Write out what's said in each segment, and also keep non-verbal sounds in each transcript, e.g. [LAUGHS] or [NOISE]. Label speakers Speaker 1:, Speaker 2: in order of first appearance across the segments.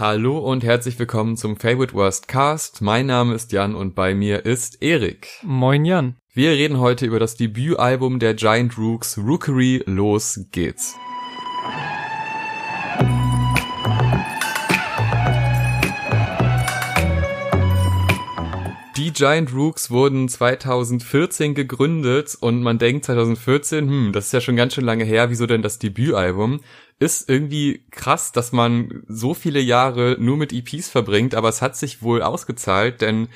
Speaker 1: Hallo und herzlich willkommen zum Favorite Worst Cast. Mein Name ist Jan und bei mir ist Erik.
Speaker 2: Moin Jan.
Speaker 1: Wir reden heute über das Debütalbum der Giant Rooks, Rookery. Los geht's. Die Giant Rooks wurden 2014 gegründet und man denkt 2014, hm, das ist ja schon ganz schön lange her, wieso denn das Debütalbum? Ist irgendwie krass, dass man so viele Jahre nur mit EPs verbringt, aber es hat sich wohl ausgezahlt, denn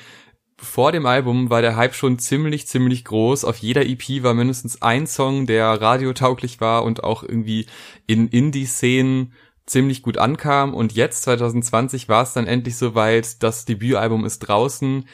Speaker 1: vor dem Album war der Hype schon ziemlich, ziemlich groß. Auf jeder EP war mindestens ein Song, der radiotauglich war und auch irgendwie in Indie-Szenen ziemlich gut ankam. Und jetzt, 2020, war es dann endlich soweit, das Debütalbum ist draußen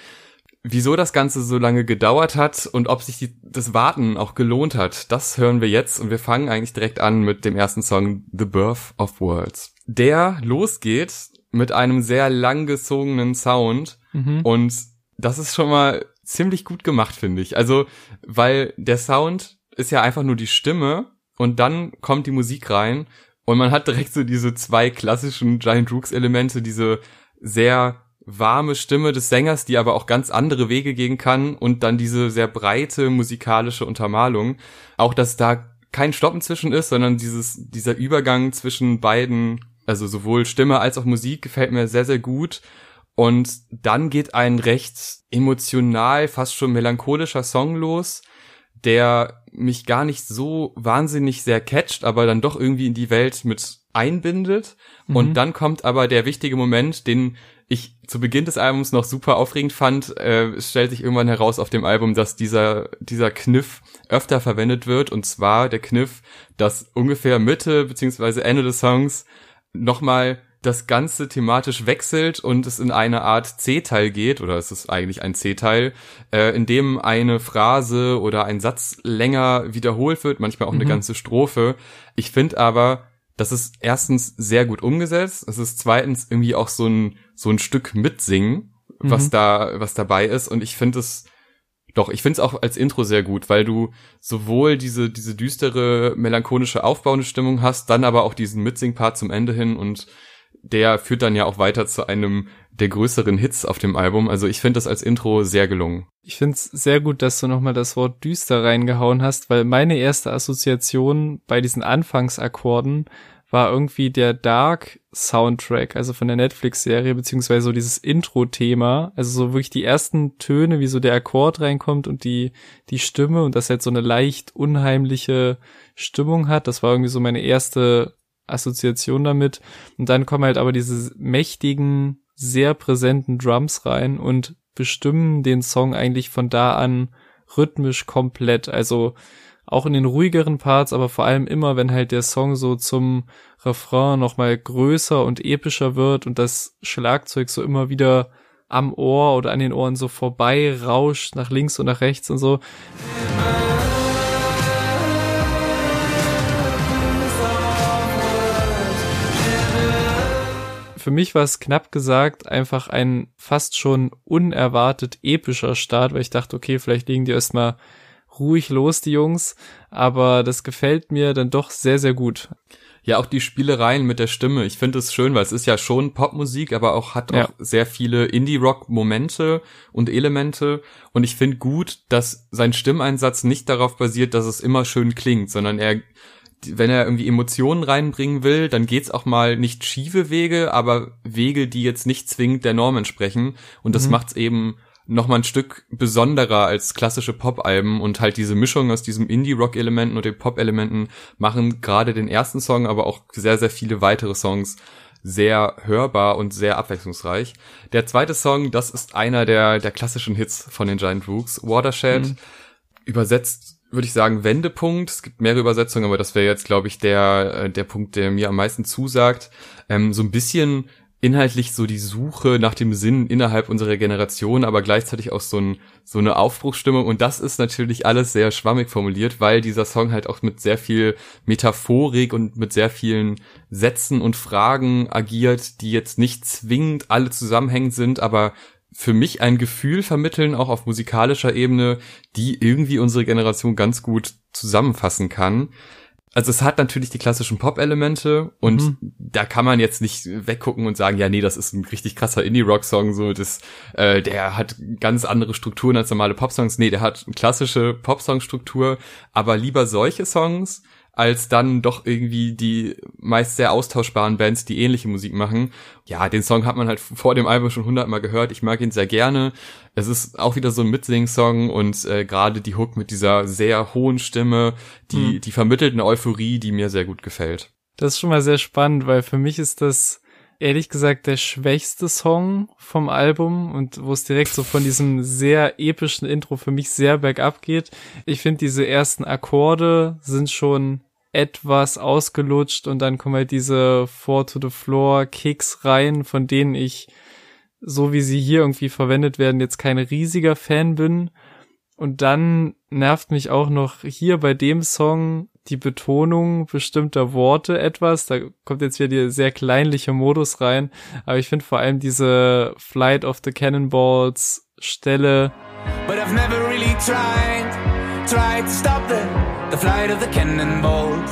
Speaker 1: wieso das Ganze so lange gedauert hat und ob sich die, das Warten auch gelohnt hat, das hören wir jetzt und wir fangen eigentlich direkt an mit dem ersten Song The Birth of Worlds. Der losgeht mit einem sehr langgezogenen Sound mhm. und das ist schon mal ziemlich gut gemacht, finde ich. Also, weil der Sound ist ja einfach nur die Stimme und dann kommt die Musik rein und man hat direkt so diese zwei klassischen Giant Rooks Elemente, diese sehr warme Stimme des Sängers, die aber auch ganz andere Wege gehen kann und dann diese sehr breite musikalische Untermalung. Auch, dass da kein Stoppen zwischen ist, sondern dieses, dieser Übergang zwischen beiden, also sowohl Stimme als auch Musik gefällt mir sehr, sehr gut. Und dann geht ein recht emotional, fast schon melancholischer Song los, der mich gar nicht so wahnsinnig sehr catcht, aber dann doch irgendwie in die Welt mit einbindet. Mhm. Und dann kommt aber der wichtige Moment, den ich zu Beginn des Albums noch super aufregend fand, äh, es stellt sich irgendwann heraus auf dem Album, dass dieser, dieser Kniff öfter verwendet wird. Und zwar der Kniff, dass ungefähr Mitte beziehungsweise Ende des Songs nochmal das Ganze thematisch wechselt und es in eine Art C-Teil geht, oder es ist eigentlich ein C-Teil, äh, in dem eine Phrase oder ein Satz länger wiederholt wird, manchmal auch mhm. eine ganze Strophe. Ich finde aber, das ist erstens sehr gut umgesetzt. Es ist zweitens irgendwie auch so ein, so ein Stück Mitsingen, was mhm. da, was dabei ist. Und ich finde es, doch, ich finde es auch als Intro sehr gut, weil du sowohl diese, diese düstere, melancholische, aufbauende Stimmung hast, dann aber auch diesen Mitsing-Part zum Ende hin und der führt dann ja auch weiter zu einem der größeren Hits auf dem Album. Also ich finde das als Intro sehr gelungen.
Speaker 2: Ich finde es sehr gut, dass du nochmal das Wort düster reingehauen hast, weil meine erste Assoziation bei diesen Anfangsakkorden war irgendwie der Dark Soundtrack, also von der Netflix-Serie, beziehungsweise so dieses Intro-Thema, also so wirklich die ersten Töne, wie so der Akkord reinkommt und die, die Stimme und das halt so eine leicht unheimliche Stimmung hat. Das war irgendwie so meine erste Assoziation damit. Und dann kommen halt aber diese mächtigen, sehr präsenten Drums rein und bestimmen den Song eigentlich von da an rhythmisch komplett. Also auch in den ruhigeren Parts, aber vor allem immer, wenn halt der Song so zum Refrain nochmal größer und epischer wird und das Schlagzeug so immer wieder am Ohr oder an den Ohren so vorbei rauscht nach links und nach rechts und so. Für mich war es knapp gesagt einfach ein fast schon unerwartet epischer Start, weil ich dachte, okay, vielleicht legen die erstmal ruhig los, die Jungs. Aber das gefällt mir dann doch sehr, sehr gut.
Speaker 1: Ja, auch die Spielereien mit der Stimme. Ich finde es schön, weil es ist ja schon Popmusik, aber auch hat ja. auch sehr viele Indie-Rock-Momente und Elemente. Und ich finde gut, dass sein Stimmeinsatz nicht darauf basiert, dass es immer schön klingt, sondern er, wenn er irgendwie Emotionen reinbringen will, dann geht's auch mal nicht schiefe Wege, aber Wege, die jetzt nicht zwingend der Norm entsprechen. Und das mhm. macht's eben noch mal ein Stück besonderer als klassische Pop-Alben und halt diese Mischung aus diesem Indie-Rock-Elementen und den Pop-Elementen machen gerade den ersten Song, aber auch sehr, sehr viele weitere Songs sehr hörbar und sehr abwechslungsreich. Der zweite Song, das ist einer der, der klassischen Hits von den Giant Rooks, Watershed, mhm. übersetzt würde ich sagen Wendepunkt. Es gibt mehrere Übersetzungen, aber das wäre jetzt, glaube ich, der, äh, der Punkt, der mir am meisten zusagt. Ähm, so ein bisschen inhaltlich so die Suche nach dem Sinn innerhalb unserer Generation, aber gleichzeitig auch so, ein, so eine Aufbruchsstimmung. Und das ist natürlich alles sehr schwammig formuliert, weil dieser Song halt auch mit sehr viel Metaphorik und mit sehr vielen Sätzen und Fragen agiert, die jetzt nicht zwingend alle zusammenhängend sind, aber für mich ein Gefühl vermitteln, auch auf musikalischer Ebene, die irgendwie unsere Generation ganz gut zusammenfassen kann Also es hat natürlich die klassischen Pop-Elemente und mhm. da kann man jetzt nicht weggucken und sagen, ja, nee, das ist ein richtig krasser Indie-Rock-Song, so das, äh, der hat ganz andere Strukturen als normale Pop-Songs. Nee, der hat eine klassische Pop-Song-Struktur, aber lieber solche Songs, als dann doch irgendwie die meist sehr austauschbaren Bands, die ähnliche Musik machen. Ja, den Song hat man halt vor dem Album schon hundertmal gehört. Ich mag ihn sehr gerne. Es ist auch wieder so ein Mitsing-Song und äh, gerade die Hook mit dieser sehr hohen Stimme, die, mhm. die vermittelt eine Euphorie, die mir sehr gut gefällt.
Speaker 2: Das ist schon mal sehr spannend, weil für mich ist das ehrlich gesagt der schwächste Song vom Album und wo es direkt so von diesem sehr epischen Intro für mich sehr bergab geht. Ich finde, diese ersten Akkorde sind schon etwas ausgelutscht und dann kommen halt diese Four to the Floor Kicks rein, von denen ich, so wie sie hier irgendwie verwendet werden, jetzt kein riesiger Fan bin. Und dann nervt mich auch noch hier bei dem Song die Betonung bestimmter Worte etwas. Da kommt jetzt wieder der sehr kleinliche Modus rein. Aber ich finde vor allem diese Flight of the Cannonballs Stelle. But I've never really tried, tried to stop the the flight of the cannonballs.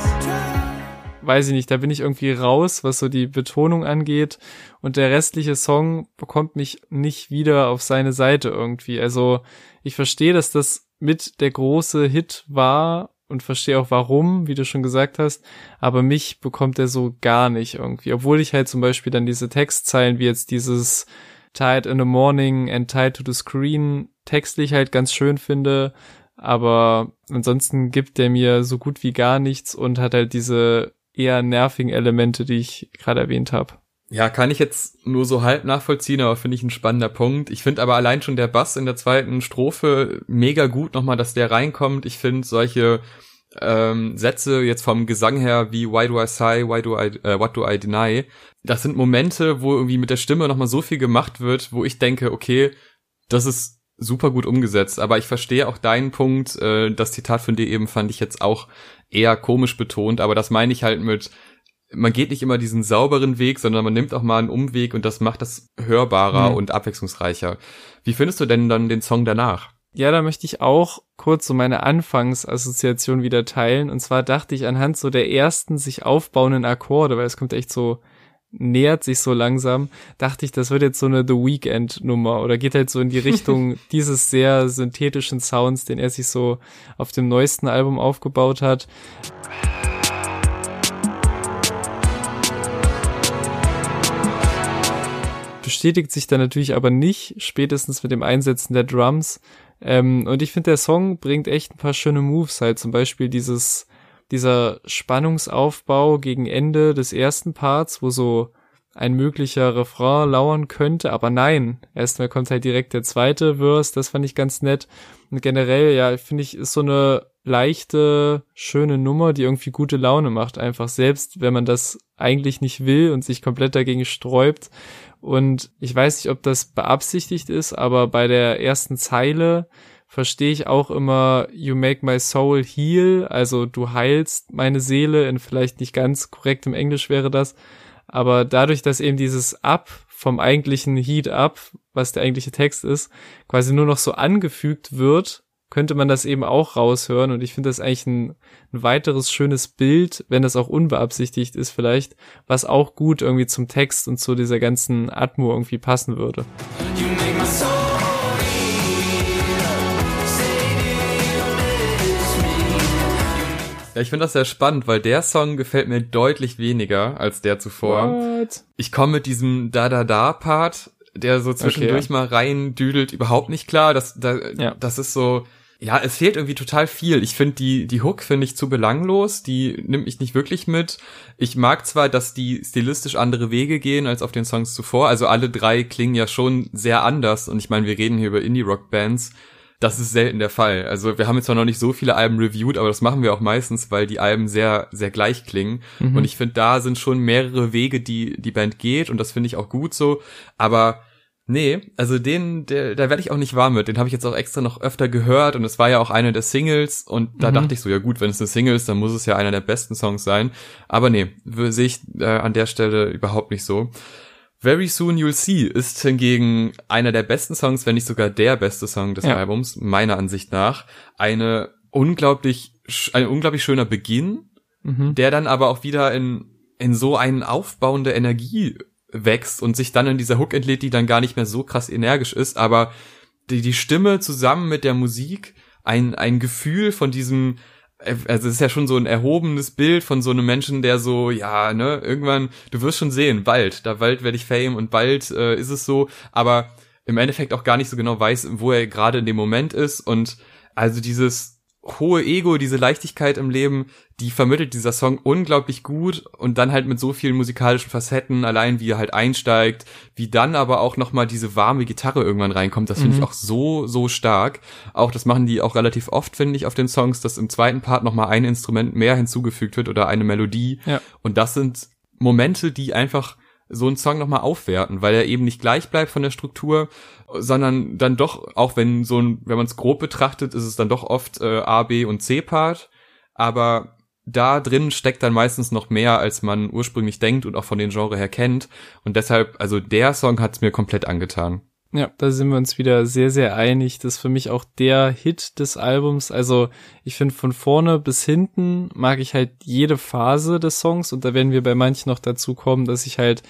Speaker 2: Weiß ich nicht, da bin ich irgendwie raus, was so die Betonung angeht. Und der restliche Song bekommt mich nicht wieder auf seine Seite irgendwie. Also ich verstehe, dass das mit der große Hit war und verstehe auch warum, wie du schon gesagt hast, aber mich bekommt er so gar nicht irgendwie. Obwohl ich halt zum Beispiel dann diese Textzeilen wie jetzt dieses Tied in the Morning and Tied to the Screen textlich halt ganz schön finde, aber ansonsten gibt der mir so gut wie gar nichts und hat halt diese eher nervigen Elemente, die ich gerade erwähnt habe.
Speaker 1: Ja, kann ich jetzt nur so halb nachvollziehen, aber finde ich ein spannender Punkt. Ich finde aber allein schon der Bass in der zweiten Strophe mega gut nochmal, dass der reinkommt. Ich finde solche ähm, Sätze jetzt vom Gesang her wie Why do I sigh, why do I, äh, what do I deny, das sind Momente, wo irgendwie mit der Stimme nochmal so viel gemacht wird, wo ich denke, okay, das ist super gut umgesetzt. Aber ich verstehe auch deinen Punkt. Äh, das Zitat von dir eben fand ich jetzt auch eher komisch betont. Aber das meine ich halt mit, man geht nicht immer diesen sauberen Weg, sondern man nimmt auch mal einen Umweg und das macht das hörbarer mhm. und abwechslungsreicher. Wie findest du denn dann den Song danach?
Speaker 2: Ja, da möchte ich auch kurz so meine Anfangsassoziation wieder teilen. Und zwar dachte ich anhand so der ersten sich aufbauenden Akkorde, weil es kommt echt so nähert sich so langsam, dachte ich, das wird jetzt so eine The Weekend Nummer oder geht halt so in die Richtung [LAUGHS] dieses sehr synthetischen Sounds, den er sich so auf dem neuesten Album aufgebaut hat. Bestätigt sich dann natürlich aber nicht, spätestens mit dem Einsetzen der Drums. Ähm, und ich finde, der Song bringt echt ein paar schöne Moves, halt zum Beispiel dieses dieser Spannungsaufbau gegen Ende des ersten Parts, wo so ein möglicher Refrain lauern könnte, aber nein, erstmal kommt halt direkt der zweite Verse, das fand ich ganz nett. Und generell, ja, finde ich, ist so eine leichte, schöne Nummer, die irgendwie gute Laune macht, einfach selbst, wenn man das eigentlich nicht will und sich komplett dagegen sträubt. Und ich weiß nicht, ob das beabsichtigt ist, aber bei der ersten Zeile verstehe ich auch immer You make my soul heal, also du heilst meine Seele, in vielleicht nicht ganz korrektem Englisch wäre das, aber dadurch, dass eben dieses Up vom eigentlichen Heat Up, was der eigentliche Text ist, quasi nur noch so angefügt wird, könnte man das eben auch raushören und ich finde das eigentlich ein, ein, weiteres schönes Bild, wenn das auch unbeabsichtigt ist vielleicht, was auch gut irgendwie zum Text und zu dieser ganzen Atmo irgendwie passen würde.
Speaker 1: Ja, ich finde das sehr spannend, weil der Song gefällt mir deutlich weniger als der zuvor. What? Ich komme mit diesem Da-Da-Da-Part, der so zwischendurch okay. mal rein düdelt, überhaupt nicht klar. Das, da, ja. das ist so, ja, es fehlt irgendwie total viel. Ich finde die, die Hook finde ich zu belanglos, die nimmt mich nicht wirklich mit. Ich mag zwar, dass die stilistisch andere Wege gehen als auf den Songs zuvor. Also alle drei klingen ja schon sehr anders und ich meine, wir reden hier über Indie-Rock-Bands das ist selten der Fall. Also wir haben jetzt zwar noch nicht so viele Alben reviewed, aber das machen wir auch meistens, weil die Alben sehr, sehr gleich klingen. Mhm. Und ich finde, da sind schon mehrere Wege, die die Band geht und das finde ich auch gut so. Aber nee, also den, der, da werde ich auch nicht warm mit. Den habe ich jetzt auch extra noch öfter gehört und es war ja auch eine der Singles und da mhm. dachte ich so, ja gut, wenn es eine Single ist, dann muss es ja einer der besten Songs sein. Aber nee, sehe ich äh, an der Stelle überhaupt nicht so. Very Soon You'll See ist hingegen einer der besten Songs, wenn nicht sogar der beste Song des ja. Albums, meiner Ansicht nach. Eine unglaublich, ein unglaublich schöner Beginn. mhm. der dann aber auch wieder in, in so eine aufbauende Energie wächst und sich dann in dieser Hook entlädt, die dann gar nicht mehr so krass energisch ist, aber die, die Stimme zusammen mit der Musik ein, ein Gefühl von diesem, also es ist ja schon so ein erhobenes Bild von so einem Menschen, der so, ja, ne, irgendwann, du wirst schon sehen, bald, da bald werde ich Fame und bald äh, ist es so, aber im Endeffekt auch gar nicht so genau weiß, wo er gerade in dem Moment ist. Und also dieses hohe Ego, diese Leichtigkeit im Leben, die vermittelt dieser Song unglaublich gut und dann halt mit so vielen musikalischen Facetten, allein wie er halt einsteigt, wie dann aber auch nochmal diese warme Gitarre irgendwann reinkommt, das finde mhm. ich auch so, so stark. Auch das machen die auch relativ oft, finde ich, auf den Songs, dass im zweiten Part nochmal ein Instrument mehr hinzugefügt wird oder eine Melodie. Ja. Und das sind Momente, die einfach so einen Song nochmal aufwerten, weil er eben nicht gleich bleibt von der Struktur, sondern dann doch, auch wenn so ein, wenn man es grob betrachtet, ist es dann doch oft äh, A, B und C-Part, aber da drin steckt dann meistens noch mehr, als man ursprünglich denkt und auch von den Genre her kennt. Und deshalb, also der Song hat's mir komplett angetan.
Speaker 2: Ja, da sind wir uns wieder sehr, sehr einig. Das ist für mich auch der Hit des Albums. Also ich finde von vorne bis hinten mag ich halt jede Phase des Songs und da werden wir bei manchen noch dazu kommen, dass ich halt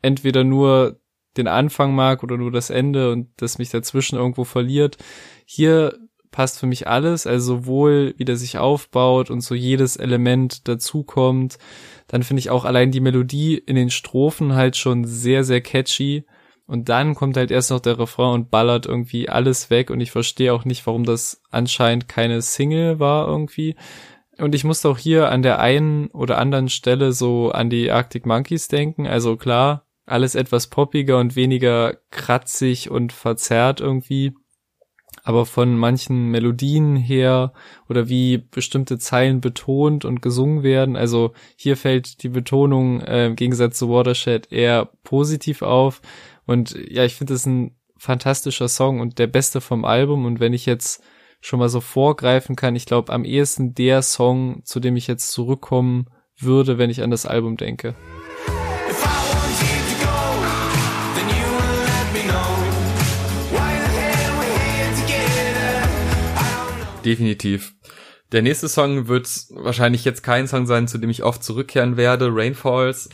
Speaker 2: entweder nur den Anfang mag oder nur das Ende und das mich dazwischen irgendwo verliert. Hier passt für mich alles, also sowohl wie der sich aufbaut und so jedes Element dazukommt. Dann finde ich auch allein die Melodie in den Strophen halt schon sehr, sehr catchy. Und dann kommt halt erst noch der Refrain und ballert irgendwie alles weg und ich verstehe auch nicht, warum das anscheinend keine Single war irgendwie. Und ich musste auch hier an der einen oder anderen Stelle so an die Arctic Monkeys denken. Also klar, alles etwas poppiger und weniger kratzig und verzerrt irgendwie. Aber von manchen Melodien her oder wie bestimmte Zeilen betont und gesungen werden, also hier fällt die Betonung äh, im Gegensatz zu Watershed eher positiv auf. Und ja, ich finde es ein fantastischer Song und der beste vom Album. Und wenn ich jetzt schon mal so vorgreifen kann, ich glaube am ehesten der Song, zu dem ich jetzt zurückkommen würde, wenn ich an das Album denke.
Speaker 1: definitiv. Der nächste Song wird wahrscheinlich jetzt kein Song sein, zu dem ich oft zurückkehren werde. Rainfalls.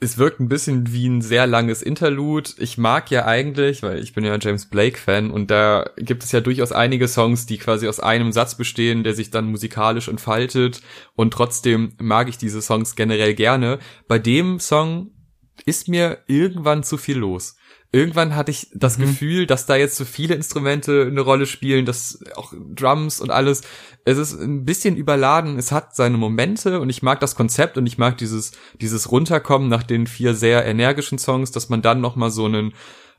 Speaker 1: Es wirkt ein bisschen wie ein sehr langes Interlude. Ich mag ja eigentlich, weil ich bin ja ein James Blake Fan und da gibt es ja durchaus einige Songs, die quasi aus einem Satz bestehen, der sich dann musikalisch entfaltet und trotzdem mag ich diese Songs generell gerne. Bei dem Song ist mir irgendwann zu viel los irgendwann hatte ich das mhm. Gefühl, dass da jetzt so viele Instrumente eine Rolle spielen, dass auch Drums und alles. Es ist ein bisschen überladen. Es hat seine Momente und ich mag das Konzept und ich mag dieses dieses runterkommen nach den vier sehr energischen Songs, dass man dann noch mal so einen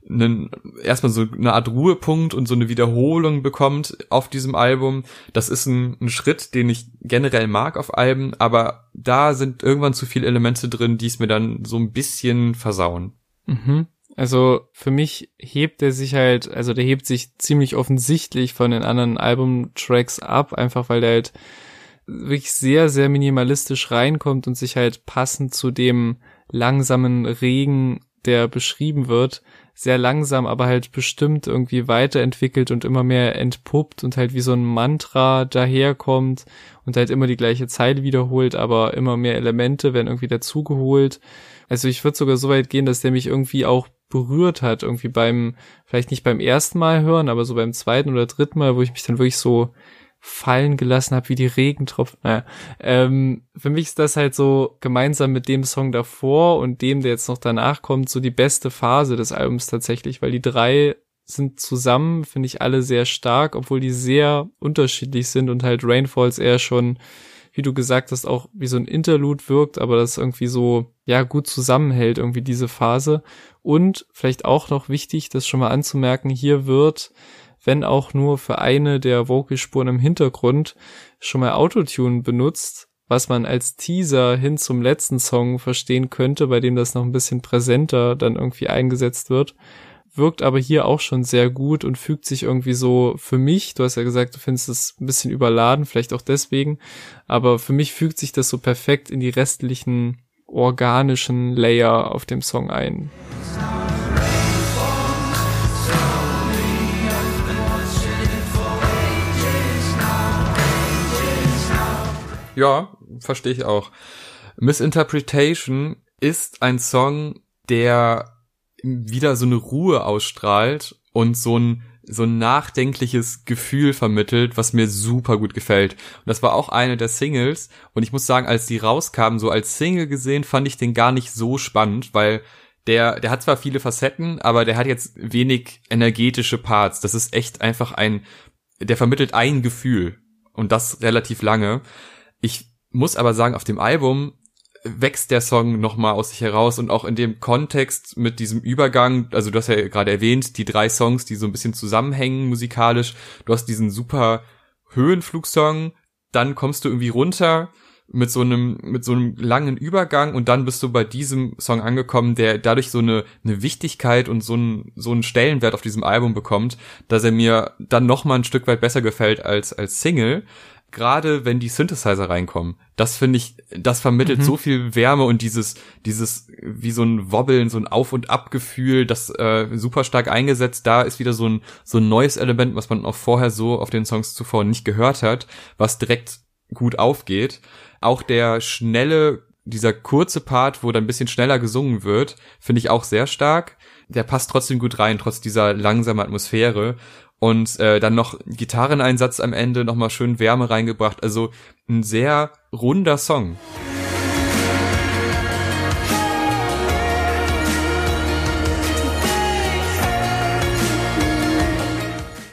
Speaker 1: einen, erstmal so eine Art Ruhepunkt und so eine Wiederholung bekommt auf diesem Album. Das ist ein, ein, Schritt, den ich generell mag auf Alben, aber da sind irgendwann zu viele Elemente drin, die es mir dann so ein bisschen versauen.
Speaker 2: Mhm. Also für mich hebt er sich halt, also der hebt sich ziemlich offensichtlich von den anderen Albumtracks ab, einfach weil der halt wirklich sehr, sehr minimalistisch reinkommt und sich halt passend zu dem langsamen Regen, der beschrieben wird, sehr langsam, aber halt bestimmt irgendwie weiterentwickelt und immer mehr entpuppt und halt wie so ein Mantra daherkommt und halt immer die gleiche Zeile wiederholt, aber immer mehr Elemente werden irgendwie dazugeholt. Also ich würde sogar so weit gehen, dass der mich irgendwie auch berührt hat, irgendwie beim, vielleicht nicht beim ersten Mal hören, aber so beim zweiten oder dritten Mal, wo ich mich dann wirklich so fallen gelassen habe, wie die Regentropfen. Naja, ähm, für mich ist das halt so gemeinsam mit dem Song davor und dem, der jetzt noch danach kommt, so die beste Phase des Albums tatsächlich, weil die drei sind zusammen, finde ich alle sehr stark, obwohl die sehr unterschiedlich sind und halt Rainfalls eher schon wie du gesagt hast, auch wie so ein Interlude wirkt, aber das irgendwie so, ja, gut zusammenhält, irgendwie diese Phase. Und vielleicht auch noch wichtig, das schon mal anzumerken, hier wird, wenn auch nur für eine der Vocalspuren im Hintergrund, schon mal Autotune benutzt, was man als Teaser hin zum letzten Song verstehen könnte, bei dem das noch ein bisschen präsenter dann irgendwie eingesetzt wird wirkt aber hier auch schon sehr gut und fügt sich irgendwie so für mich, du hast ja gesagt, du findest es ein bisschen überladen, vielleicht auch deswegen, aber für mich fügt sich das so perfekt in die restlichen organischen Layer auf dem Song ein.
Speaker 1: Ja, verstehe ich auch. Misinterpretation ist ein Song, der wieder so eine Ruhe ausstrahlt und so ein so ein nachdenkliches Gefühl vermittelt, was mir super gut gefällt. Und das war auch eine der Singles. Und ich muss sagen, als die rauskamen, so als Single gesehen, fand ich den gar nicht so spannend, weil der, der hat zwar viele Facetten, aber der hat jetzt wenig energetische Parts. Das ist echt einfach ein, der vermittelt ein Gefühl. Und das relativ lange. Ich muss aber sagen, auf dem Album wächst der Song nochmal aus sich heraus und auch in dem Kontext mit diesem Übergang, also du hast ja gerade erwähnt, die drei Songs, die so ein bisschen zusammenhängen musikalisch. Du hast diesen super Höhenflugsong, dann kommst du irgendwie runter mit so einem mit so einem langen Übergang und dann bist du bei diesem Song angekommen, der dadurch so eine eine Wichtigkeit und so einen so einen Stellenwert auf diesem Album bekommt, dass er mir dann noch mal ein Stück weit besser gefällt als als Single gerade wenn die Synthesizer reinkommen, das finde ich, das vermittelt mhm. so viel Wärme und dieses, dieses, wie so ein Wobbeln, so ein Auf- und Ab-Gefühl, das äh, super stark eingesetzt. Da ist wieder so ein, so ein neues Element, was man auch vorher so auf den Songs zuvor nicht gehört hat, was direkt gut aufgeht. Auch der schnelle, dieser kurze Part, wo dann ein bisschen schneller gesungen wird, finde ich auch sehr stark. Der passt trotzdem gut rein, trotz dieser langsamen Atmosphäre und äh, dann noch Gitarreneinsatz am Ende, nochmal schön Wärme reingebracht. Also ein sehr runder Song.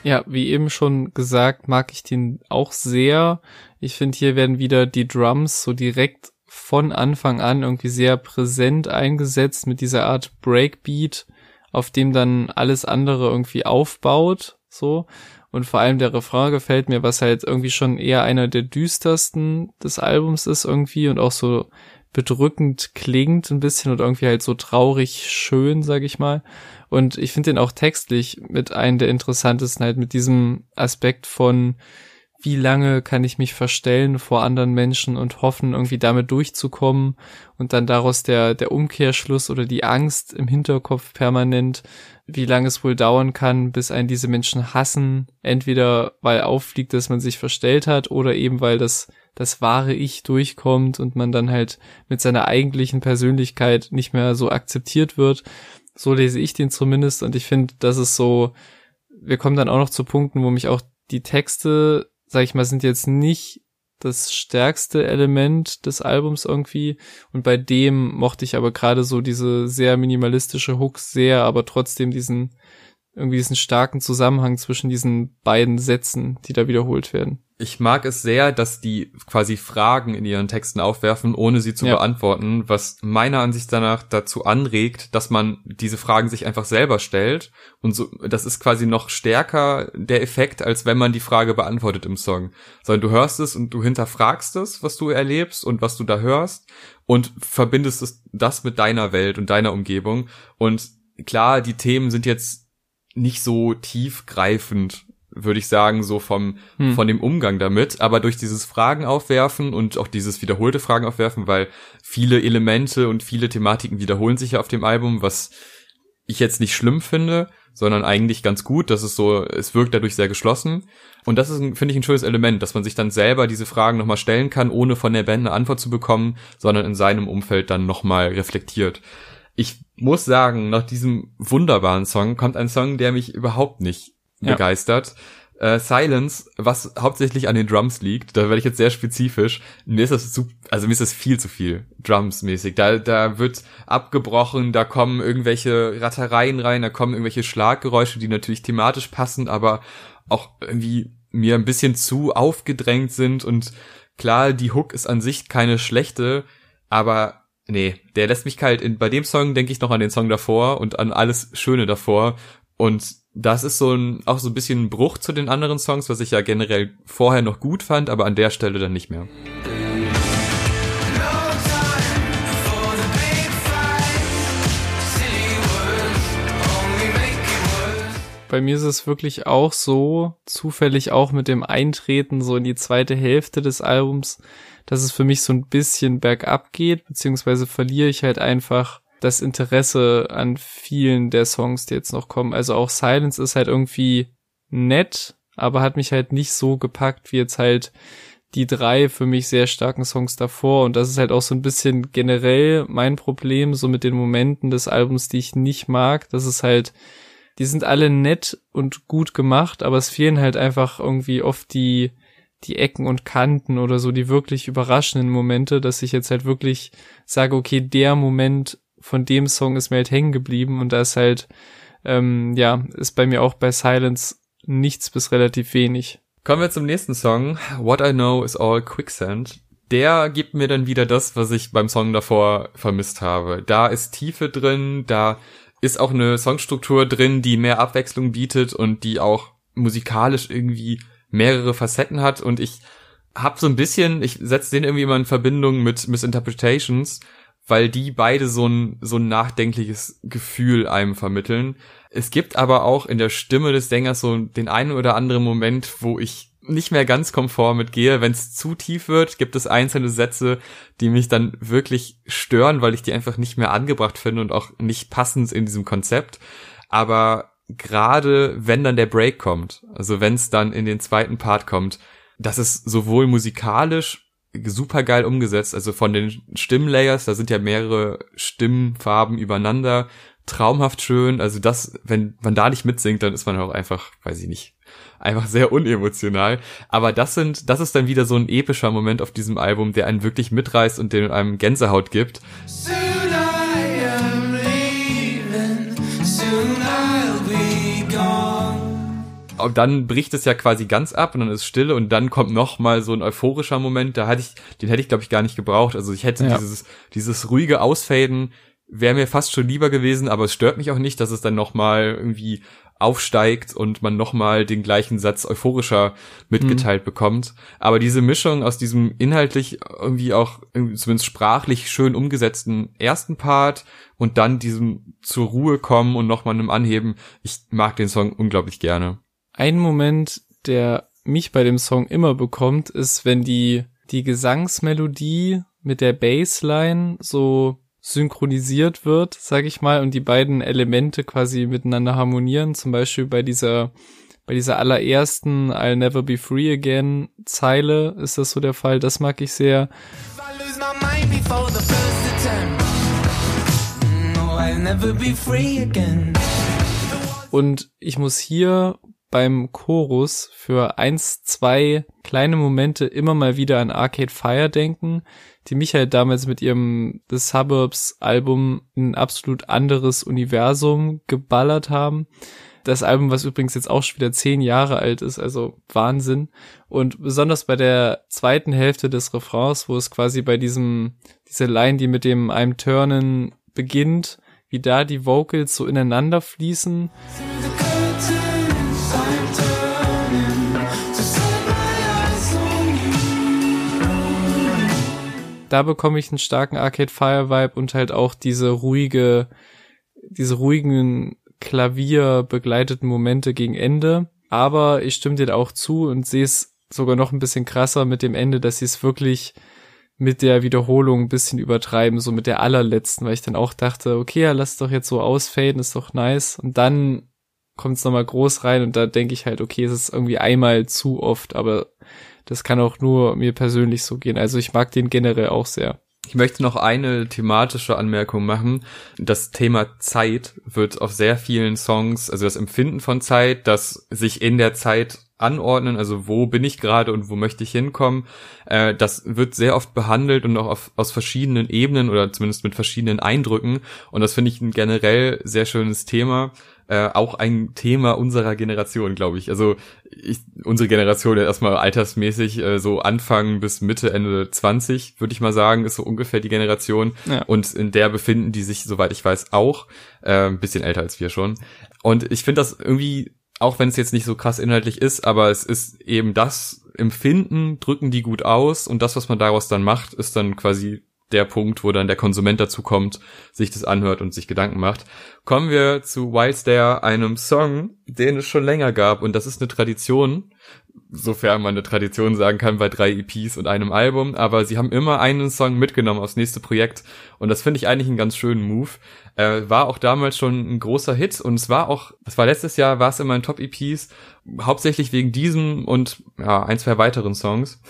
Speaker 2: Ja, wie eben schon gesagt, mag ich den auch sehr. Ich finde, hier werden wieder die Drums so direkt von Anfang an irgendwie sehr präsent eingesetzt mit dieser Art Breakbeat, auf dem dann alles andere irgendwie aufbaut so. Und vor allem der Refrain gefällt mir, was halt irgendwie schon eher einer der düstersten des Albums ist irgendwie und auch so bedrückend klingt ein bisschen und irgendwie halt so traurig schön, sag ich mal. Und ich finde den auch textlich mit einem der interessantesten halt mit diesem Aspekt von wie lange kann ich mich verstellen vor anderen Menschen und hoffen, irgendwie damit durchzukommen und dann daraus der, der Umkehrschluss oder die Angst im Hinterkopf permanent, wie lange es wohl dauern kann, bis einen diese Menschen hassen, entweder weil auffliegt, dass man sich verstellt hat oder eben weil das, das wahre Ich durchkommt und man dann halt mit seiner eigentlichen Persönlichkeit nicht mehr so akzeptiert wird. So lese ich den zumindest und ich finde, das ist so, wir kommen dann auch noch zu Punkten, wo mich auch die Texte sag ich mal, sind jetzt nicht das stärkste Element des Albums irgendwie. Und bei dem mochte ich aber gerade so diese sehr minimalistische Hook sehr, aber trotzdem diesen, irgendwie diesen starken Zusammenhang zwischen diesen beiden Sätzen, die da wiederholt werden
Speaker 1: ich mag es sehr, dass die quasi Fragen in ihren Texten aufwerfen, ohne sie zu ja. beantworten, was meiner Ansicht danach dazu anregt, dass man diese Fragen sich einfach selber stellt. Und so, das ist quasi noch stärker der Effekt, als wenn man die Frage beantwortet im Song. Sondern du hörst es und du hinterfragst es, was du erlebst und was du da hörst und verbindest es, das mit deiner Welt und deiner Umgebung. Und klar, die Themen sind jetzt nicht so tiefgreifend würde ich sagen, so vom, hm. von dem Umgang damit. Aber durch dieses Fragen aufwerfen und auch dieses wiederholte Fragen aufwerfen, weil viele Elemente und viele Thematiken wiederholen sich ja auf dem Album, was ich jetzt nicht schlimm finde, sondern eigentlich ganz gut. Das ist so, es wirkt dadurch sehr geschlossen. Und das ist, finde ich, ein schönes Element, dass man sich dann selber diese Fragen nochmal stellen kann, ohne von der Band eine Antwort zu bekommen, sondern in seinem Umfeld dann nochmal reflektiert. Ich muss sagen, nach diesem wunderbaren Song kommt ein Song, der mich überhaupt nicht ja. begeistert. Äh, Silence, was hauptsächlich an den Drums liegt, da werde ich jetzt sehr spezifisch. Mir ist das zu, also mir ist das viel zu viel Drums-mäßig. Da, da wird abgebrochen, da kommen irgendwelche Rattereien rein, da kommen irgendwelche Schlaggeräusche, die natürlich thematisch passen, aber auch irgendwie mir ein bisschen zu aufgedrängt sind und klar, die Hook ist an sich keine schlechte, aber nee, der lässt mich kalt. In, bei dem Song denke ich noch an den Song davor und an alles Schöne davor und das ist so ein, auch so ein bisschen ein Bruch zu den anderen Songs, was ich ja generell vorher noch gut fand, aber an der Stelle dann nicht mehr.
Speaker 2: Bei mir ist es wirklich auch so, zufällig auch mit dem Eintreten so in die zweite Hälfte des Albums, dass es für mich so ein bisschen bergab geht, beziehungsweise verliere ich halt einfach das Interesse an vielen der Songs, die jetzt noch kommen. Also auch Silence ist halt irgendwie nett, aber hat mich halt nicht so gepackt wie jetzt halt die drei für mich sehr starken Songs davor und das ist halt auch so ein bisschen generell mein Problem, so mit den Momenten des Albums, die ich nicht mag. Das ist halt, die sind alle nett und gut gemacht, aber es fehlen halt einfach irgendwie oft die, die Ecken und Kanten oder so die wirklich überraschenden Momente, dass ich jetzt halt wirklich sage, okay, der Moment von dem Song ist mir halt hängen geblieben und da ist halt, ähm, ja, ist bei mir auch bei Silence nichts bis relativ wenig.
Speaker 1: Kommen wir zum nächsten Song. What I Know is All Quicksand. Der gibt mir dann wieder das, was ich beim Song davor vermisst habe. Da ist Tiefe drin, da ist auch eine Songstruktur drin, die mehr Abwechslung bietet und die auch musikalisch irgendwie mehrere Facetten hat und ich hab so ein bisschen, ich setze den irgendwie immer in Verbindung mit Misinterpretations, weil die beide so ein, so ein nachdenkliches Gefühl einem vermitteln. Es gibt aber auch in der Stimme des Sängers so den einen oder anderen Moment, wo ich nicht mehr ganz komfort mitgehe. Wenn es zu tief wird, gibt es einzelne Sätze, die mich dann wirklich stören, weil ich die einfach nicht mehr angebracht finde und auch nicht passend in diesem Konzept. Aber gerade wenn dann der Break kommt, also wenn es dann in den zweiten Part kommt, das ist sowohl musikalisch super geil umgesetzt, also von den Stimmlayers, da sind ja mehrere Stimmfarben übereinander, traumhaft schön, also das, wenn man da nicht mitsingt, dann ist man auch einfach, weiß ich nicht, einfach sehr unemotional, aber das sind, das ist dann wieder so ein epischer Moment auf diesem Album, der einen wirklich mitreißt und den einem Gänsehaut gibt. Soon I am leaving, soon I'll be gone und dann bricht es ja quasi ganz ab und dann ist Stille und dann kommt noch mal so ein euphorischer Moment, da hatte ich, den hätte ich glaube ich gar nicht gebraucht. Also ich hätte ja. dieses, dieses ruhige Ausfaden wäre mir fast schon lieber gewesen, aber es stört mich auch nicht, dass es dann noch mal irgendwie aufsteigt und man noch mal den gleichen Satz euphorischer mitgeteilt mhm. bekommt. Aber diese Mischung aus diesem inhaltlich irgendwie auch irgendwie zumindest sprachlich schön umgesetzten ersten Part und dann diesem zur Ruhe kommen und noch mal einem Anheben, ich mag den Song unglaublich gerne.
Speaker 2: Ein Moment, der mich bei dem Song immer bekommt, ist, wenn die, die Gesangsmelodie mit der Bassline so synchronisiert wird, sag ich mal, und die beiden Elemente quasi miteinander harmonieren. Zum Beispiel bei dieser, bei dieser allerersten I'll Never Be Free Again Zeile ist das so der Fall. Das mag ich sehr. Und ich muss hier beim Chorus für eins, zwei kleine Momente immer mal wieder an Arcade Fire denken, die mich halt damals mit ihrem The Suburbs Album in ein absolut anderes Universum geballert haben. Das Album, was übrigens jetzt auch schon wieder zehn Jahre alt ist, also Wahnsinn. Und besonders bei der zweiten Hälfte des Refrains, wo es quasi bei diesem, diese Line, die mit dem I'm Turnen beginnt, wie da die Vocals so ineinander fließen. Da bekomme ich einen starken Arcade Fire Vibe und halt auch diese ruhige, diese ruhigen Klavier begleiteten Momente gegen Ende. Aber ich stimme dir auch zu und sehe es sogar noch ein bisschen krasser mit dem Ende, dass sie es wirklich mit der Wiederholung ein bisschen übertreiben, so mit der allerletzten, weil ich dann auch dachte, okay, ja, lass doch jetzt so ausfaden, ist doch nice. Und dann kommt es nochmal groß rein und da denke ich halt, okay, es ist irgendwie einmal zu oft, aber das kann auch nur mir persönlich so gehen. Also ich mag den generell auch sehr.
Speaker 1: Ich möchte noch eine thematische Anmerkung machen. Das Thema Zeit wird auf sehr vielen Songs, also das Empfinden von Zeit, das sich in der Zeit anordnen, also wo bin ich gerade und wo möchte ich hinkommen, äh, das wird sehr oft behandelt und auch auf, aus verschiedenen Ebenen oder zumindest mit verschiedenen Eindrücken und das finde ich ein generell sehr schönes Thema äh, auch ein Thema unserer Generation, glaube ich. Also ich, unsere Generation ja erstmal altersmäßig äh, so Anfang bis Mitte, Ende 20, würde ich mal sagen, ist so ungefähr die Generation. Ja. Und in der befinden die sich, soweit ich weiß, auch. Äh, ein bisschen älter als wir schon. Und ich finde das irgendwie, auch wenn es jetzt nicht so krass inhaltlich ist, aber es ist eben das Empfinden, drücken die gut aus und das, was man daraus dann macht, ist dann quasi der Punkt, wo dann der Konsument dazu kommt, sich das anhört und sich Gedanken macht. Kommen wir zu Wild Dare, einem Song, den es schon länger gab und das ist eine Tradition, sofern man eine Tradition sagen kann bei drei EPs und einem Album, aber sie haben immer einen Song mitgenommen aufs nächste Projekt und das finde ich eigentlich einen ganz schönen Move. Äh, war auch damals schon ein großer Hit und es war auch, es war letztes Jahr, war es in Top-EPs, hauptsächlich wegen diesem und ja, ein, zwei weiteren Songs.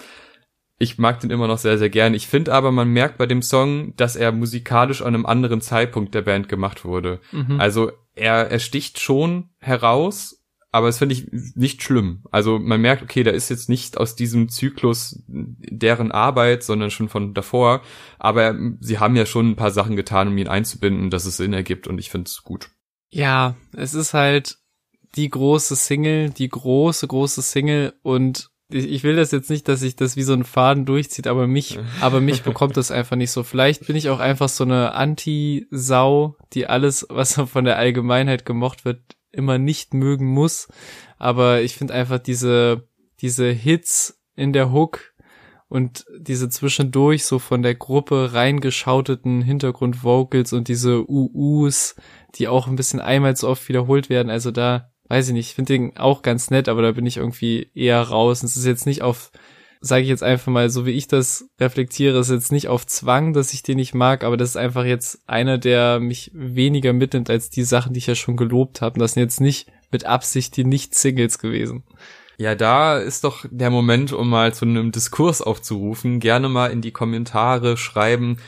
Speaker 1: Ich mag den immer noch sehr, sehr gern. Ich finde aber, man merkt bei dem Song, dass er musikalisch an einem anderen Zeitpunkt der Band gemacht wurde. Mhm. Also er, er sticht schon heraus, aber es finde ich nicht schlimm. Also man merkt, okay, da ist jetzt nicht aus diesem Zyklus deren Arbeit, sondern schon von davor. Aber sie haben ja schon ein paar Sachen getan, um ihn einzubinden, dass es Sinn ergibt und ich finde es gut.
Speaker 2: Ja, es ist halt die große Single, die große, große Single und ich will das jetzt nicht, dass sich das wie so ein Faden durchzieht, aber mich, [LAUGHS] aber mich bekommt das einfach nicht so. Vielleicht bin ich auch einfach so eine Anti-Sau, die alles, was von der Allgemeinheit gemocht wird, immer nicht mögen muss. Aber ich finde einfach diese, diese Hits in der Hook und diese zwischendurch so von der Gruppe reingeschauteten Hintergrundvocals und diese UUs, die auch ein bisschen einmal zu oft wiederholt werden. Also da, weiß ich nicht, ich finde den auch ganz nett, aber da bin ich irgendwie eher raus. Und es ist jetzt nicht auf sage ich jetzt einfach mal, so wie ich das reflektiere, ist jetzt nicht auf Zwang, dass ich den nicht mag, aber das ist einfach jetzt einer, der mich weniger mitnimmt als die Sachen, die ich ja schon gelobt habe. Und das sind jetzt nicht mit Absicht die Nicht-Singles gewesen.
Speaker 1: Ja, da ist doch der Moment, um mal zu einem Diskurs aufzurufen. Gerne mal in die Kommentare schreiben,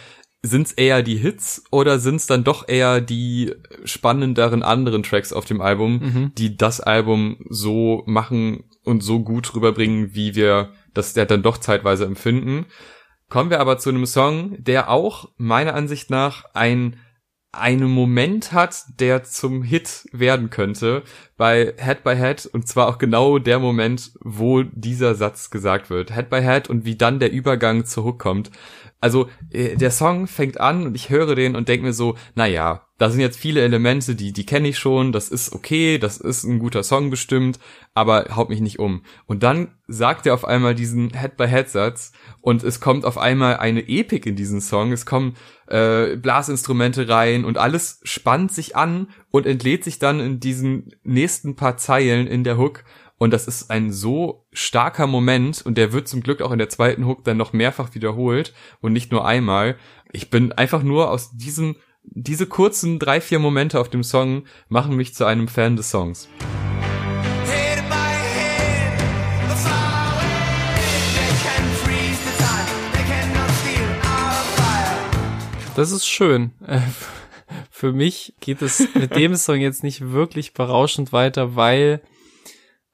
Speaker 1: sind's eher die Hits oder sind's dann doch eher die spannenderen anderen Tracks auf dem Album, mhm. die das Album so machen und so gut rüberbringen, wie wir das der dann doch zeitweise empfinden. Kommen wir aber zu einem Song, der auch meiner Ansicht nach ein einen Moment hat, der zum Hit werden könnte bei Head by Head und zwar auch genau der Moment, wo dieser Satz gesagt wird. Head by Head und wie dann der Übergang zur Hook kommt. Also äh, der Song fängt an und ich höre den und denke mir so, na ja, da sind jetzt viele Elemente, die die kenne ich schon, das ist okay, das ist ein guter Song bestimmt, aber haut mich nicht um. Und dann sagt er auf einmal diesen Head-by-Head-Satz und es kommt auf einmal eine Epik in diesen Song, es kommen äh, Blasinstrumente rein und alles spannt sich an und entlädt sich dann in diesen nächsten paar Zeilen in der Hook und das ist ein so starker Moment und der wird zum Glück auch in der zweiten Hook dann noch mehrfach wiederholt und nicht nur einmal. Ich bin einfach nur aus diesem, diese kurzen drei, vier Momente auf dem Song machen mich zu einem Fan des Songs.
Speaker 2: Das ist schön. Für mich geht es mit dem [LAUGHS] Song jetzt nicht wirklich berauschend weiter, weil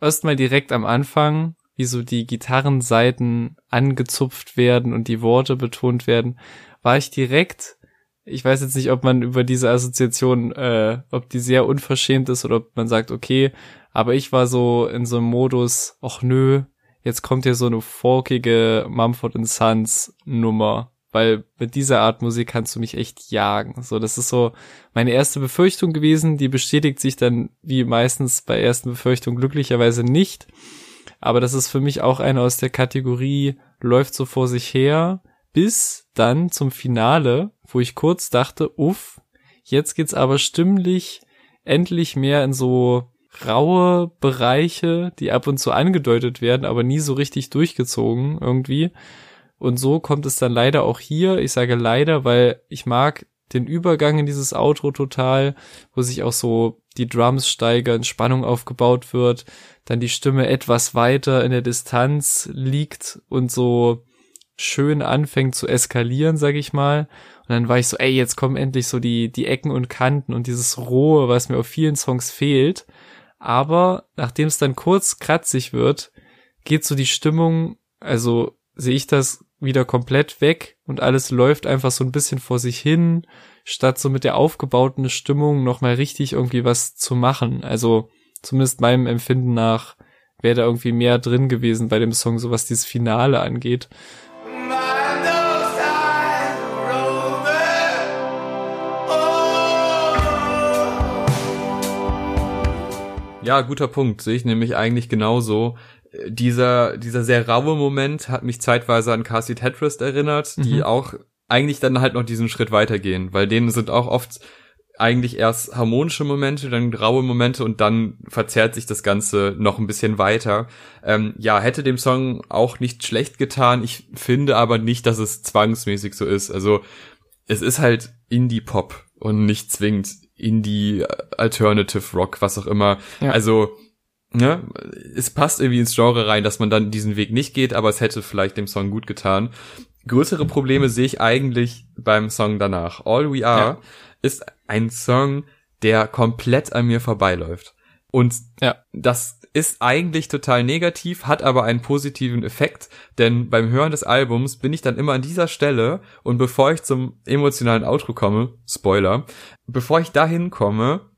Speaker 2: erstmal direkt am Anfang, wie so die Gitarrenseiten angezupft werden und die Worte betont werden, war ich direkt, ich weiß jetzt nicht, ob man über diese Assoziation, äh, ob die sehr unverschämt ist oder ob man sagt, okay, aber ich war so in so einem Modus, ach nö, jetzt kommt hier so eine folkige Mumford Sons Nummer weil mit dieser Art Musik kannst du mich echt jagen. So, das ist so meine erste Befürchtung gewesen, die bestätigt sich dann wie meistens bei ersten Befürchtungen glücklicherweise nicht. Aber das ist für mich auch eine aus der Kategorie läuft so vor sich her, bis dann zum Finale, wo ich kurz dachte, uff, jetzt geht's aber stimmlich endlich mehr in so raue Bereiche, die ab und zu angedeutet werden, aber nie so richtig durchgezogen irgendwie. Und so kommt es dann leider auch hier. Ich sage leider, weil ich mag den Übergang in dieses Outro total, wo sich auch so die Drums steigern, Spannung aufgebaut wird, dann die Stimme etwas weiter in der Distanz liegt und so schön anfängt zu eskalieren, sag ich mal. Und dann war ich so, ey, jetzt kommen endlich so die, die Ecken und Kanten und dieses Rohe, was mir auf vielen Songs fehlt. Aber nachdem es dann kurz kratzig wird, geht so die Stimmung, also sehe ich das wieder komplett weg und alles läuft einfach so ein bisschen vor sich hin, statt so mit der aufgebauten Stimmung nochmal richtig irgendwie was zu machen. Also zumindest meinem Empfinden nach wäre da irgendwie mehr drin gewesen bei dem Song, so was dieses Finale angeht.
Speaker 1: Ja, guter Punkt. Sehe ich nämlich eigentlich genauso dieser, dieser sehr raue Moment hat mich zeitweise an Cassie Tetris erinnert, die mhm. auch eigentlich dann halt noch diesen Schritt weitergehen, weil denen sind auch oft eigentlich erst harmonische Momente, dann graue Momente und dann verzerrt sich das Ganze noch ein bisschen weiter. Ähm, ja, hätte dem Song auch nicht schlecht getan. Ich finde aber nicht, dass es zwangsmäßig so ist. Also es ist halt Indie-Pop und nicht zwingend Indie, Alternative Rock, was auch immer. Ja. Also ne, es passt irgendwie ins Genre rein, dass man dann diesen Weg nicht geht, aber es hätte vielleicht dem Song gut getan. Größere Probleme sehe ich eigentlich beim Song danach. All We Are ja. ist ein Song, der komplett an mir vorbeiläuft. Und ja. das ist eigentlich total negativ, hat aber einen positiven Effekt, denn beim Hören des Albums bin ich dann immer an dieser Stelle und bevor ich zum emotionalen Outro komme, Spoiler, bevor ich dahin komme,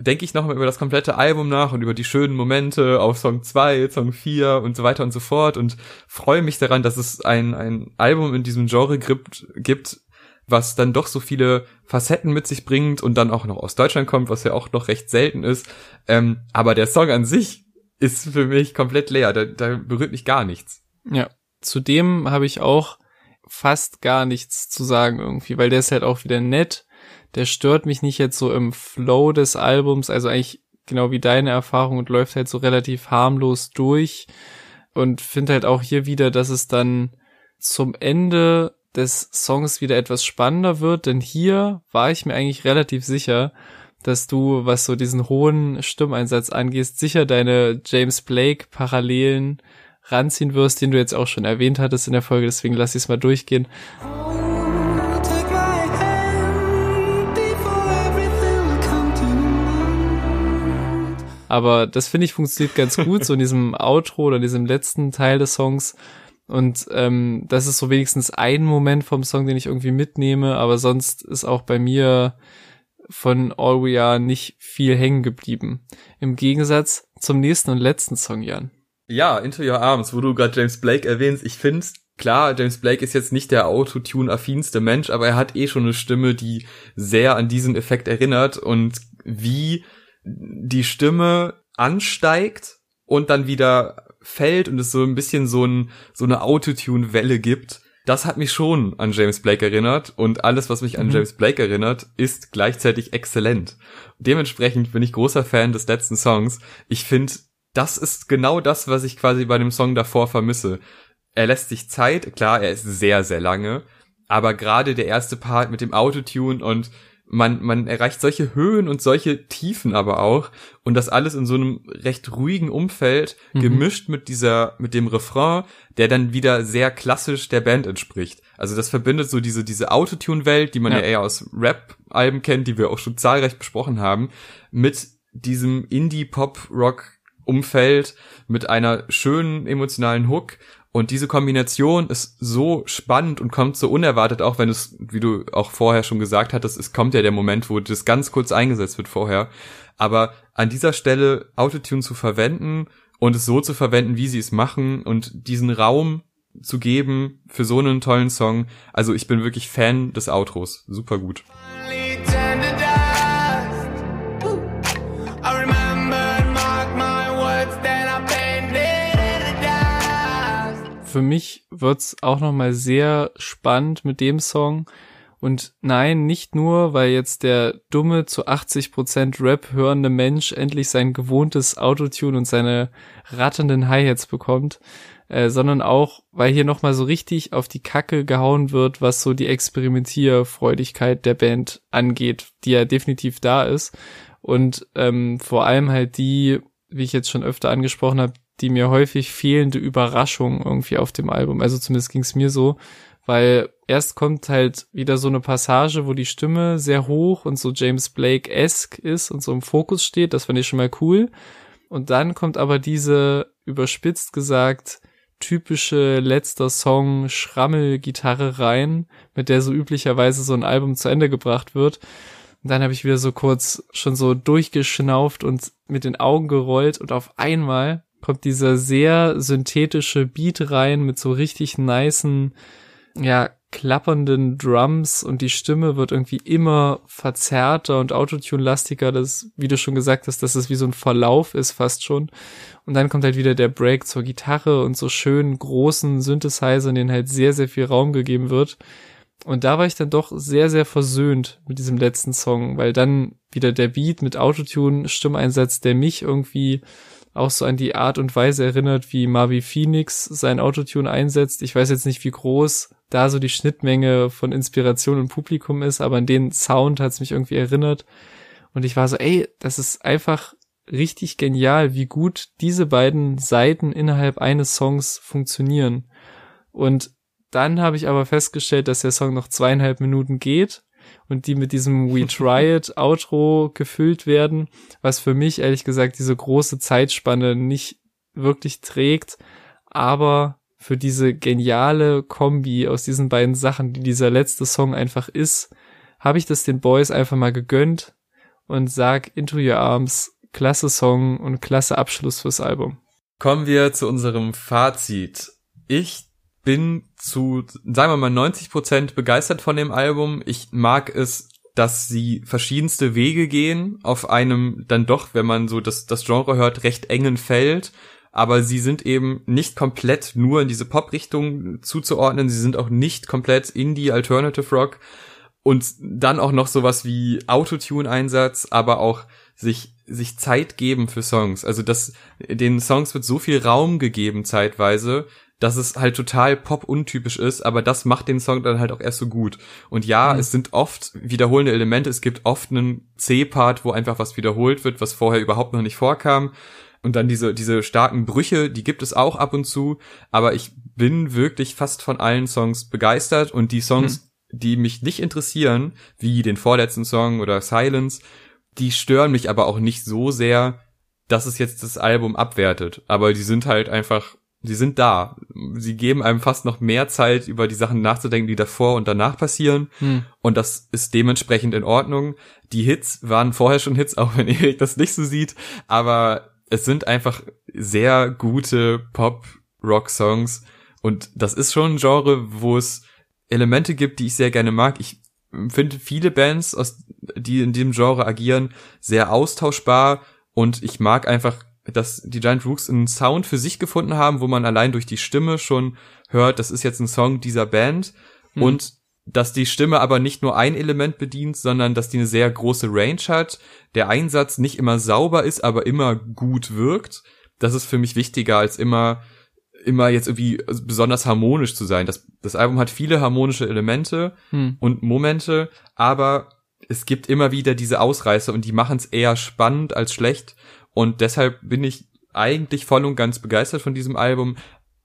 Speaker 1: denke ich nochmal über das komplette Album nach und über die schönen Momente auf Song 2, Song 4 und so weiter und so fort und freue mich daran, dass es ein, ein Album in diesem Genre gibt, was dann doch so viele Facetten mit sich bringt und dann auch noch aus Deutschland kommt, was ja auch noch recht selten ist. Ähm, aber der Song an sich ist für mich komplett leer, da, da berührt mich gar nichts.
Speaker 2: Ja, zudem habe ich auch fast gar nichts zu sagen irgendwie, weil der ist halt auch wieder nett der stört mich nicht jetzt so im Flow des Albums, also eigentlich genau wie deine Erfahrung und läuft halt so relativ harmlos durch. Und finde halt auch hier wieder, dass es dann zum Ende des Songs wieder etwas spannender wird, denn hier war ich mir eigentlich relativ sicher, dass du, was so diesen hohen Stimmeinsatz angehst, sicher deine James Blake Parallelen ranziehen wirst, den du jetzt auch schon erwähnt hattest in der Folge, deswegen lass ich es mal durchgehen. Aber das finde ich funktioniert ganz gut, so in diesem Outro oder in diesem letzten Teil des Songs. Und ähm, das ist so wenigstens ein Moment vom Song, den ich irgendwie mitnehme, aber sonst ist auch bei mir von All We Are nicht viel hängen geblieben. Im Gegensatz zum nächsten und letzten Song, Jan.
Speaker 1: Ja, Into Your Arms, wo du gerade James Blake erwähnst. Ich finde, klar, James Blake ist jetzt nicht der Autotune-affinste Mensch, aber er hat eh schon eine Stimme, die sehr an diesen Effekt erinnert und wie die Stimme ansteigt und dann wieder fällt und es so ein bisschen so, ein, so eine Autotune-Welle gibt. Das hat mich schon an James Blake erinnert und alles, was mich an mhm. James Blake erinnert, ist gleichzeitig exzellent. Dementsprechend bin ich großer Fan des letzten Songs. Ich finde, das ist genau das, was ich quasi bei dem Song davor vermisse. Er lässt sich Zeit, klar, er ist sehr, sehr lange, aber gerade der erste Part mit dem Autotune und man, man erreicht solche Höhen und solche Tiefen aber auch und das alles in so einem recht ruhigen Umfeld mhm. gemischt mit dieser mit dem Refrain, der dann wieder sehr klassisch der Band entspricht. Also das verbindet so diese diese Autotune Welt, die man ja, ja eher aus Rap Alben kennt, die wir auch schon zahlreich besprochen haben, mit diesem Indie Pop Rock Umfeld mit einer schönen emotionalen Hook und diese Kombination ist so spannend und kommt so unerwartet, auch wenn es, wie du auch vorher schon gesagt hattest, es kommt ja der Moment, wo das ganz kurz eingesetzt wird vorher. Aber an dieser Stelle Autotune zu verwenden und es so zu verwenden, wie sie es machen und diesen Raum zu geben für so einen tollen Song. Also ich bin wirklich Fan des Outros. Super gut.
Speaker 2: Für mich wird's auch noch mal sehr spannend mit dem Song. Und nein, nicht nur, weil jetzt der dumme zu 80% Rap hörende Mensch endlich sein gewohntes Autotune und seine ratternden Hi-Hats bekommt, äh, sondern auch, weil hier nochmal so richtig auf die Kacke gehauen wird, was so die Experimentierfreudigkeit der Band angeht, die ja definitiv da ist. Und ähm, vor allem halt die, wie ich jetzt schon öfter angesprochen habe, die mir häufig fehlende Überraschung irgendwie auf dem Album. Also zumindest ging es mir so, weil erst kommt halt wieder so eine Passage, wo die Stimme sehr hoch und so James Blake-esque ist und so im Fokus steht. Das fand ich schon mal cool. Und dann kommt aber diese, überspitzt gesagt, typische letzter Song Schrammelgitarre rein, mit der so üblicherweise so ein Album zu Ende gebracht wird. Und dann habe ich wieder so kurz schon so durchgeschnauft und mit den Augen gerollt und auf einmal kommt dieser sehr synthetische Beat rein mit so richtig nicen, ja, klappernden Drums und die Stimme wird irgendwie immer verzerrter und Autotune-lastiger, das, wie du schon gesagt hast, dass es wie so ein Verlauf ist fast schon. Und dann kommt halt wieder der Break zur Gitarre und so schönen großen Synthesizer, in denen halt sehr, sehr viel Raum gegeben wird. Und da war ich dann doch sehr, sehr versöhnt mit diesem letzten Song, weil dann wieder der Beat mit Autotune, Stimmeinsatz, der mich irgendwie auch so an die Art und Weise erinnert, wie Marvi Phoenix sein Autotune einsetzt. Ich weiß jetzt nicht, wie groß da so die Schnittmenge von Inspiration und Publikum ist, aber an den Sound hat es mich irgendwie erinnert. Und ich war so, ey, das ist einfach richtig genial, wie gut diese beiden Seiten innerhalb eines Songs funktionieren. Und dann habe ich aber festgestellt, dass der Song noch zweieinhalb Minuten geht und die mit diesem We Try It [LAUGHS] Outro gefüllt werden, was für mich ehrlich gesagt diese große Zeitspanne nicht wirklich trägt, aber für diese geniale Kombi aus diesen beiden Sachen, die dieser letzte Song einfach ist, habe ich das den Boys einfach mal gegönnt und sag Into Your Arms, klasse Song und klasse Abschluss fürs Album.
Speaker 1: Kommen wir zu unserem Fazit. Ich bin zu, sagen wir mal, 90 Prozent begeistert von dem Album. Ich mag es, dass sie verschiedenste Wege gehen auf einem dann doch, wenn man so das, das Genre hört, recht engen Feld. Aber sie sind eben nicht komplett nur in diese Pop-Richtung zuzuordnen. Sie sind auch nicht komplett Indie, Alternative Rock. Und dann auch noch sowas wie Autotune-Einsatz, aber auch sich, sich Zeit geben für Songs. Also das, den Songs wird so viel Raum gegeben zeitweise, dass es halt total pop-untypisch ist, aber das macht den Song dann halt auch erst so gut. Und ja, mhm. es sind oft wiederholende Elemente, es gibt oft einen C-Part, wo einfach was wiederholt wird, was vorher überhaupt noch nicht vorkam. Und dann diese, diese starken Brüche, die gibt es auch ab und zu, aber ich bin wirklich fast von allen Songs begeistert und die Songs, mhm. die mich nicht interessieren, wie den vorletzten Song oder Silence, die stören mich aber auch nicht so sehr, dass es jetzt das Album abwertet. Aber die sind halt einfach Sie sind da. Sie geben einem fast noch mehr Zeit, über die Sachen nachzudenken, die davor und danach passieren. Hm. Und das ist dementsprechend in Ordnung. Die Hits waren vorher schon Hits, [LAUGHS] auch wenn Erik das nicht so sieht. Aber es sind einfach sehr gute Pop-Rock-Songs. Und das ist schon ein Genre, wo es Elemente gibt, die ich sehr gerne mag. Ich finde viele Bands, aus, die in diesem Genre agieren, sehr austauschbar. Und ich mag einfach dass die Giant Rooks einen Sound für sich gefunden haben, wo man allein durch die Stimme schon hört, das ist jetzt ein Song dieser Band mhm. und dass die Stimme aber nicht nur ein Element bedient, sondern dass die eine sehr große Range hat, der Einsatz nicht immer sauber ist, aber immer gut wirkt. Das ist für mich wichtiger als immer immer jetzt irgendwie besonders harmonisch zu sein. Das, das Album hat viele harmonische Elemente hm. und Momente, aber es gibt immer wieder diese Ausreißer und die machen es eher spannend als schlecht. Und deshalb bin ich eigentlich voll und ganz begeistert von diesem Album.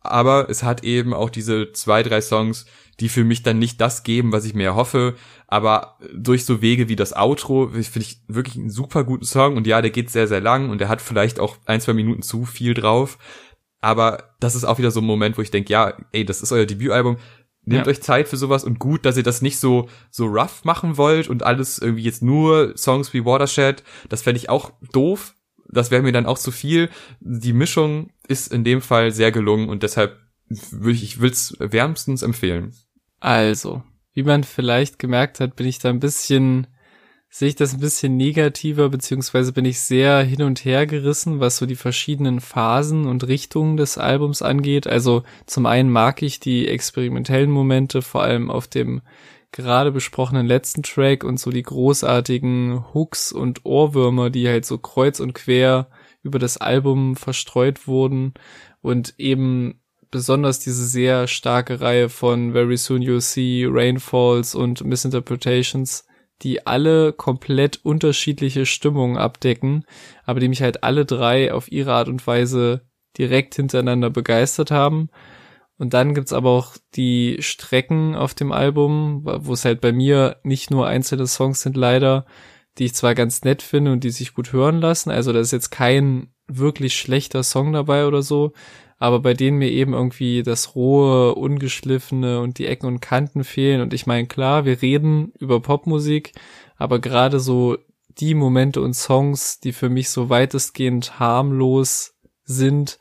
Speaker 1: Aber es hat eben auch diese zwei, drei Songs, die für mich dann nicht das geben, was ich mir erhoffe. Aber durch so Wege wie das Outro finde ich wirklich einen super guten Song. Und ja, der geht sehr, sehr lang und der hat vielleicht auch ein, zwei Minuten zu viel drauf. Aber das ist auch wieder so ein Moment, wo ich denke, ja, ey, das ist euer Debütalbum. Nehmt ja. euch Zeit für sowas und gut, dass ihr das nicht so, so rough machen wollt und alles irgendwie jetzt nur Songs wie Watershed. Das fände ich auch doof das wäre mir dann auch zu viel. Die Mischung ist in dem Fall sehr gelungen und deshalb würde ich, ich will es wärmstens empfehlen.
Speaker 2: Also, wie man vielleicht gemerkt hat, bin ich da ein bisschen, sehe ich das ein bisschen negativer, beziehungsweise bin ich sehr hin und her gerissen, was so die verschiedenen Phasen und Richtungen des Albums angeht. Also zum einen mag ich die experimentellen Momente, vor allem auf dem gerade besprochenen letzten Track und so die großartigen Hooks und Ohrwürmer, die halt so kreuz und quer über das Album verstreut wurden und eben besonders diese sehr starke Reihe von Very Soon You'll See, Rainfalls und Misinterpretations, die alle komplett unterschiedliche Stimmungen abdecken, aber die mich halt alle drei auf ihre Art und Weise direkt hintereinander begeistert haben und dann gibt's aber auch die Strecken auf dem Album, wo es halt bei mir nicht nur einzelne Songs sind leider, die ich zwar ganz nett finde und die sich gut hören lassen. Also da ist jetzt kein wirklich schlechter Song dabei oder so, aber bei denen mir eben irgendwie das rohe, ungeschliffene und die Ecken und Kanten fehlen. Und ich meine, klar, wir reden über Popmusik, aber gerade so die Momente und Songs, die für mich so weitestgehend harmlos sind,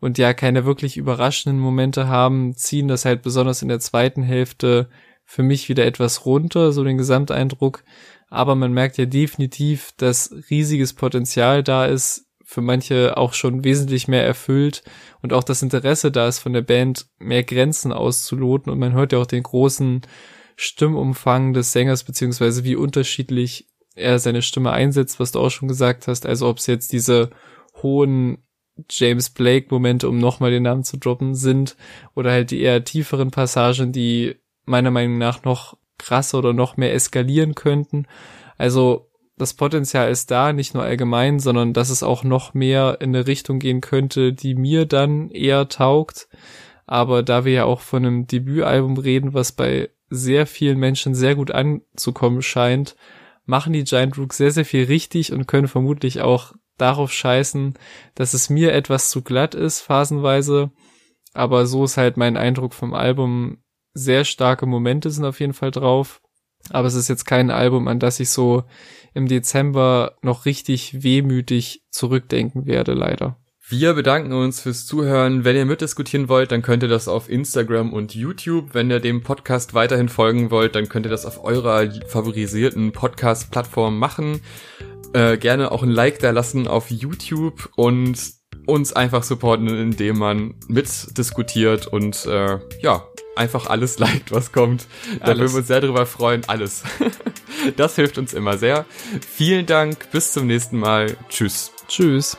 Speaker 2: und ja keine wirklich überraschenden Momente haben, ziehen das halt besonders in der zweiten Hälfte für mich wieder etwas runter, so den Gesamteindruck. Aber man merkt ja definitiv, dass riesiges Potenzial da ist, für manche auch schon wesentlich mehr erfüllt und auch das Interesse da ist von der Band, mehr Grenzen auszuloten und man hört ja auch den großen Stimmumfang des Sängers beziehungsweise wie unterschiedlich er seine Stimme einsetzt, was du auch schon gesagt hast. Also ob es jetzt diese hohen James Blake-Momente, um nochmal den Namen zu droppen, sind oder halt die eher tieferen Passagen, die meiner Meinung nach noch krasser oder noch mehr eskalieren könnten. Also das Potenzial ist da, nicht nur allgemein, sondern dass es auch noch mehr in eine Richtung gehen könnte, die mir dann eher taugt. Aber da wir ja auch von einem Debütalbum reden, was bei sehr vielen Menschen sehr gut anzukommen scheint, machen die Giant Rook sehr, sehr viel richtig und können vermutlich auch darauf scheißen, dass es mir etwas zu glatt ist, phasenweise. Aber so ist halt mein Eindruck vom Album. Sehr starke Momente sind auf jeden Fall drauf. Aber es ist jetzt kein Album, an das ich so im Dezember noch richtig wehmütig zurückdenken werde, leider.
Speaker 1: Wir bedanken uns fürs Zuhören. Wenn ihr mitdiskutieren wollt, dann könnt ihr das auf Instagram und YouTube. Wenn ihr dem Podcast weiterhin folgen wollt, dann könnt ihr das auf eurer favorisierten Podcast-Plattform machen. Äh, gerne auch ein Like da lassen auf YouTube und uns einfach supporten, indem man mitdiskutiert und äh, ja, einfach alles [LAUGHS] liked, was kommt. Da würden wir uns sehr drüber freuen. Alles. [LAUGHS] das hilft uns immer sehr. Vielen Dank. Bis zum nächsten Mal. Tschüss.
Speaker 2: Tschüss.